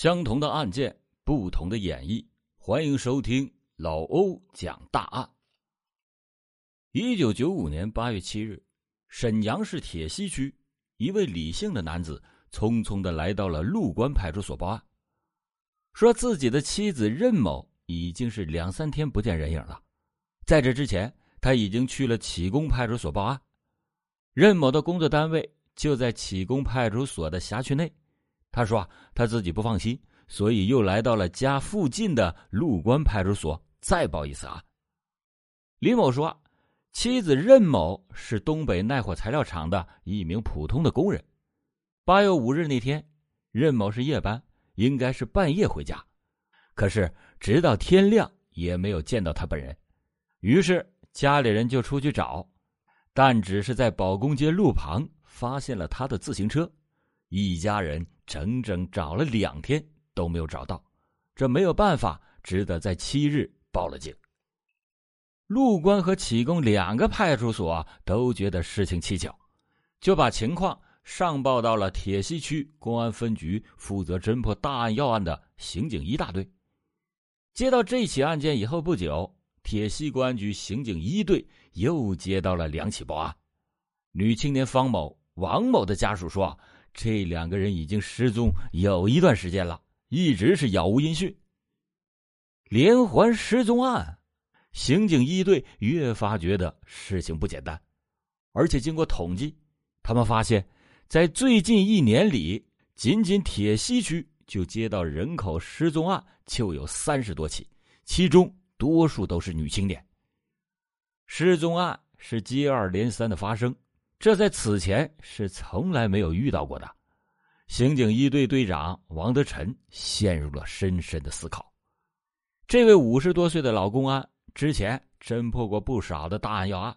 相同的案件，不同的演绎。欢迎收听老欧讲大案。一九九五年八月七日，沈阳市铁西区一位李姓的男子匆匆的来到了陆关派出所报案，说自己的妻子任某已经是两三天不见人影了。在这之前，他已经去了启功派出所报案。任某的工作单位就在启功派出所的辖区内。他说：“他自己不放心，所以又来到了家附近的陆关派出所再报一次案。”李某说：“妻子任某是东北耐火材料厂的一名普通的工人。八月五日那天，任某是夜班，应该是半夜回家，可是直到天亮也没有见到他本人。于是家里人就出去找，但只是在保工街路旁发现了他的自行车。一家人。”整整找了两天都没有找到，这没有办法，只得在七日报了警。陆关和启功两个派出所都觉得事情蹊跷，就把情况上报到了铁西区公安分局负责侦破大案要案的刑警一大队。接到这起案件以后不久，铁西公安局刑警一队又接到了两起报案。女青年方某、王某的家属说。这两个人已经失踪有一段时间了，一直是杳无音讯。连环失踪案，刑警一队越发觉得事情不简单，而且经过统计，他们发现，在最近一年里，仅仅铁西区就接到人口失踪案就有三十多起，其中多数都是女青年。失踪案是接二连三的发生。这在此前是从来没有遇到过的，刑警一队队长王德臣陷入了深深的思考。这位五十多岁的老公安之前侦破过不少的大案要案，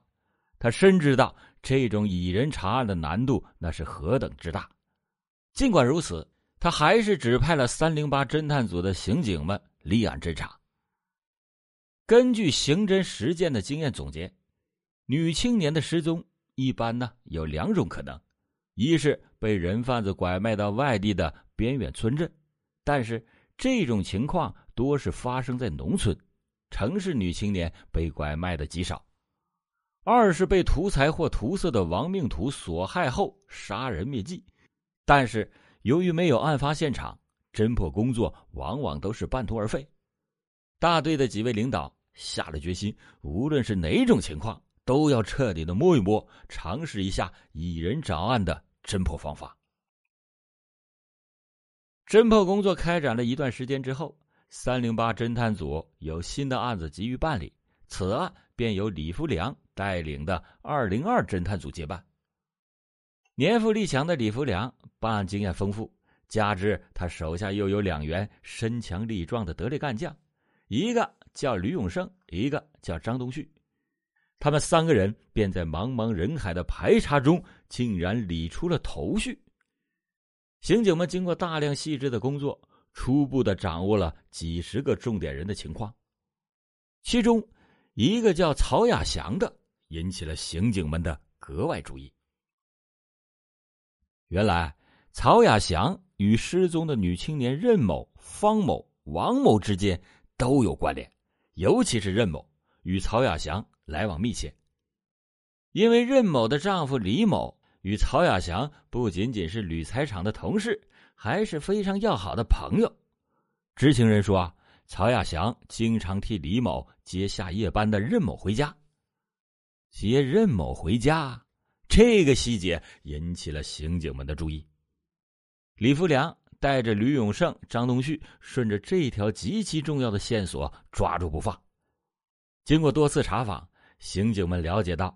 他深知道这种以人查案的难度那是何等之大。尽管如此，他还是指派了三零八侦探组的刑警们立案侦查。根据刑侦实践的经验总结，女青年的失踪。一般呢有两种可能，一是被人贩子拐卖到外地的边远村镇，但是这种情况多是发生在农村，城市女青年被拐卖的极少；二是被图财或图色的亡命徒所害后杀人灭迹，但是由于没有案发现场，侦破工作往往都是半途而废。大队的几位领导下了决心，无论是哪种情况。都要彻底的摸一摸，尝试一下以人找案的侦破方法。侦破工作开展了一段时间之后，三零八侦探组有新的案子急于办理，此案便由李福良带领的二零二侦探组接办。年富力强的李福良办案经验丰富，加之他手下又有两员身强力壮的得力干将，一个叫吕永胜，一个叫张东旭。他们三个人便在茫茫人海的排查中，竟然理出了头绪。刑警们经过大量细致的工作，初步的掌握了几十个重点人的情况。其中，一个叫曹亚祥的引起了刑警们的格外注意。原来，曹亚祥与失踪的女青年任某、方某、王某之间都有关联，尤其是任某与曹亚祥。来往密切，因为任某的丈夫李某与曹亚祥不仅仅是铝材厂的同事，还是非常要好的朋友。知情人说，啊曹亚祥经常替李某接下夜班的任某回家。接任某回家，这个细节引起了刑警们的注意。李福良带着吕永胜、张东旭，顺着这条极其重要的线索抓住不放。经过多次查访。刑警们了解到，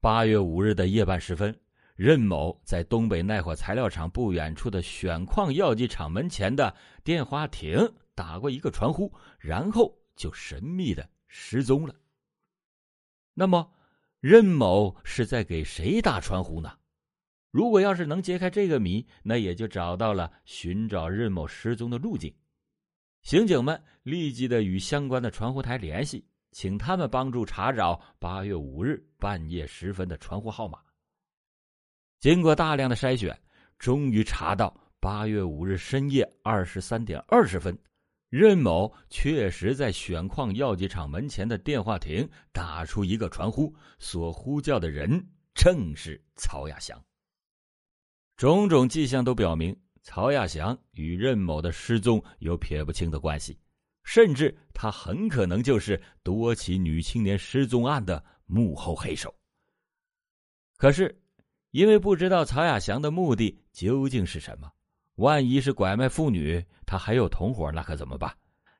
八月五日的夜半时分，任某在东北耐火材料厂不远处的选矿药剂厂门前的电话亭打过一个传呼，然后就神秘的失踪了。那么，任某是在给谁打传呼呢？如果要是能揭开这个谜，那也就找到了寻找任某失踪的路径。刑警们立即的与相关的传呼台联系。请他们帮助查找八月五日半夜时分的传呼号码。经过大量的筛选，终于查到八月五日深夜二十三点二十分，任某确实在选矿药剂厂门前的电话亭打出一个传呼，所呼叫的人正是曹亚祥。种种迹象都表明，曹亚祥与任某的失踪有撇不清的关系，甚至他很可能就是多起女青年失踪案的幕后黑手。可是，因为不知道曹亚祥的目的究竟是什么。万一是拐卖妇女，他还有同伙，那可怎么办？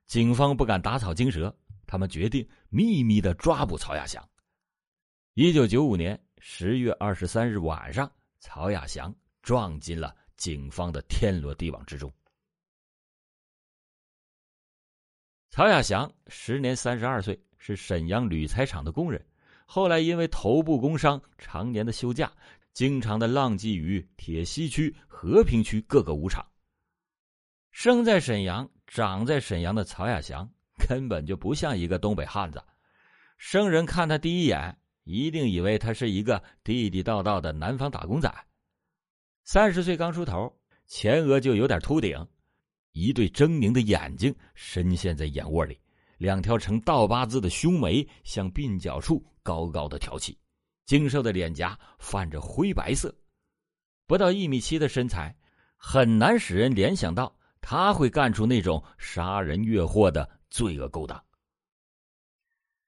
警方不敢打草惊蛇，他们决定秘密的抓捕曹亚祥。一九九五年十月二十三日晚上，曹亚祥撞进了警方的天罗地网之中。曹亚祥时年三十二岁，是沈阳铝材厂的工人，后来因为头部工伤，常年的休假。经常的浪迹于铁西区、和平区各个武场。生在沈阳、长在沈阳的曹亚祥根本就不像一个东北汉子，生人看他第一眼，一定以为他是一个地地道道的南方打工仔。三十岁刚出头，前额就有点秃顶，一对狰狞的眼睛深陷在眼窝里，两条呈倒八字的胸眉向鬓角处高高的挑起。精瘦的脸颊泛着灰白色，不到一米七的身材，很难使人联想到他会干出那种杀人越货的罪恶勾当。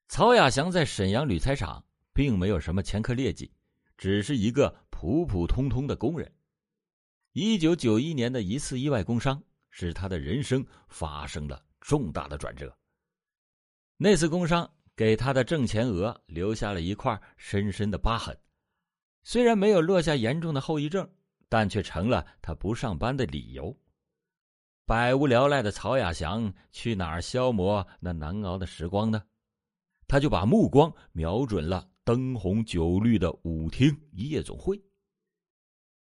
曹亚祥在沈阳铝材厂并没有什么前科劣迹，只是一个普普通通的工人。一九九一年的一次意外工伤，使他的人生发生了重大的转折。那次工伤。给他的正前额留下了一块深深的疤痕，虽然没有落下严重的后遗症，但却成了他不上班的理由。百无聊赖的曹亚祥去哪儿消磨那难熬的时光呢？他就把目光瞄准了灯红酒绿的舞厅夜总会。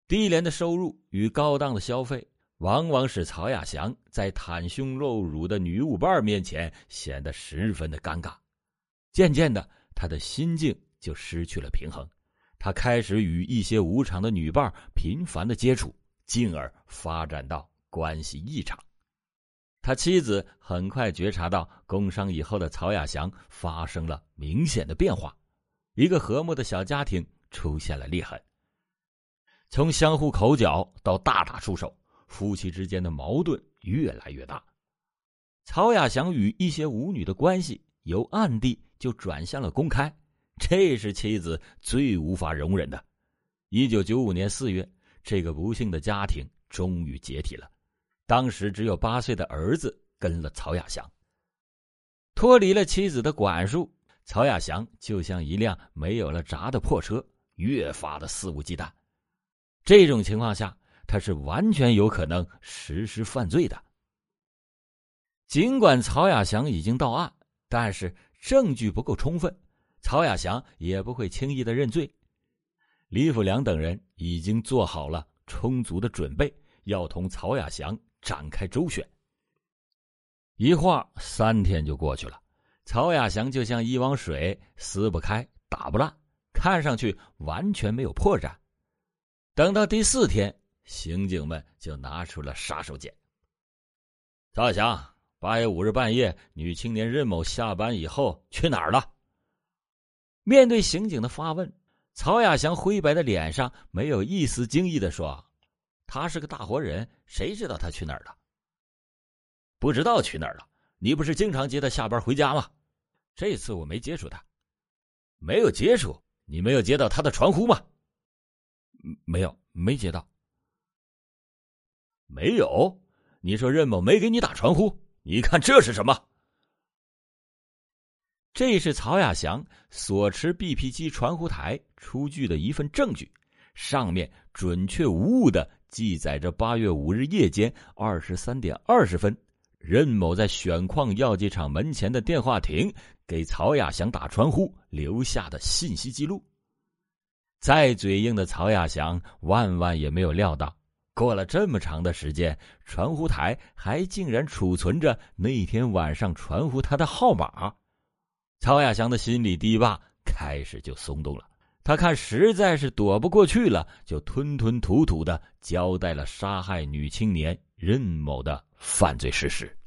低廉的收入与高档的消费，往往使曹亚祥在袒胸露乳的女舞伴面前显得十分的尴尬。渐渐的，他的心境就失去了平衡，他开始与一些无场的女伴频繁的接触，进而发展到关系异常。他妻子很快觉察到工伤以后的曹亚祥发生了明显的变化，一个和睦的小家庭出现了裂痕。从相互口角到大打出手，夫妻之间的矛盾越来越大。曹亚祥与一些舞女的关系由暗地。就转向了公开，这是妻子最无法容忍的。一九九五年四月，这个不幸的家庭终于解体了。当时只有八岁的儿子跟了曹亚祥，脱离了妻子的管束，曹亚祥就像一辆没有了闸的破车，越发的肆无忌惮。这种情况下，他是完全有可能实施犯罪的。尽管曹亚祥已经到案，但是。证据不够充分，曹亚祥也不会轻易的认罪。李福良等人已经做好了充足的准备，要同曹亚祥展开周旋。一晃三天就过去了，曹亚祥就像一汪水，撕不开，打不烂，看上去完全没有破绽。等到第四天，刑警们就拿出了杀手锏。曹亚祥。八月五日半夜，女青年任某下班以后去哪儿了？面对刑警的发问，曹亚祥灰白的脸上没有一丝惊异的说：“他是个大活人，谁知道他去哪儿了？不知道去哪儿了。你不是经常接他下班回家吗？这次我没接触他，没有接触。你没有接到他的传呼吗？没有，没接到。没有？你说任某没给你打传呼？”你看这是什么？这是曹亚祥所持 BP 机传呼台出具的一份证据，上面准确无误的记载着八月五日夜间二十三点二十分，任某在选矿药剂厂门前的电话亭给曹亚祥打传呼留下的信息记录。再嘴硬的曹亚祥万万也没有料到。过了这么长的时间，传呼台还竟然储存着那天晚上传呼他的号码。曹亚祥的心理堤坝开始就松动了，他看实在是躲不过去了，就吞吞吐吐的交代了杀害女青年任某的犯罪事实。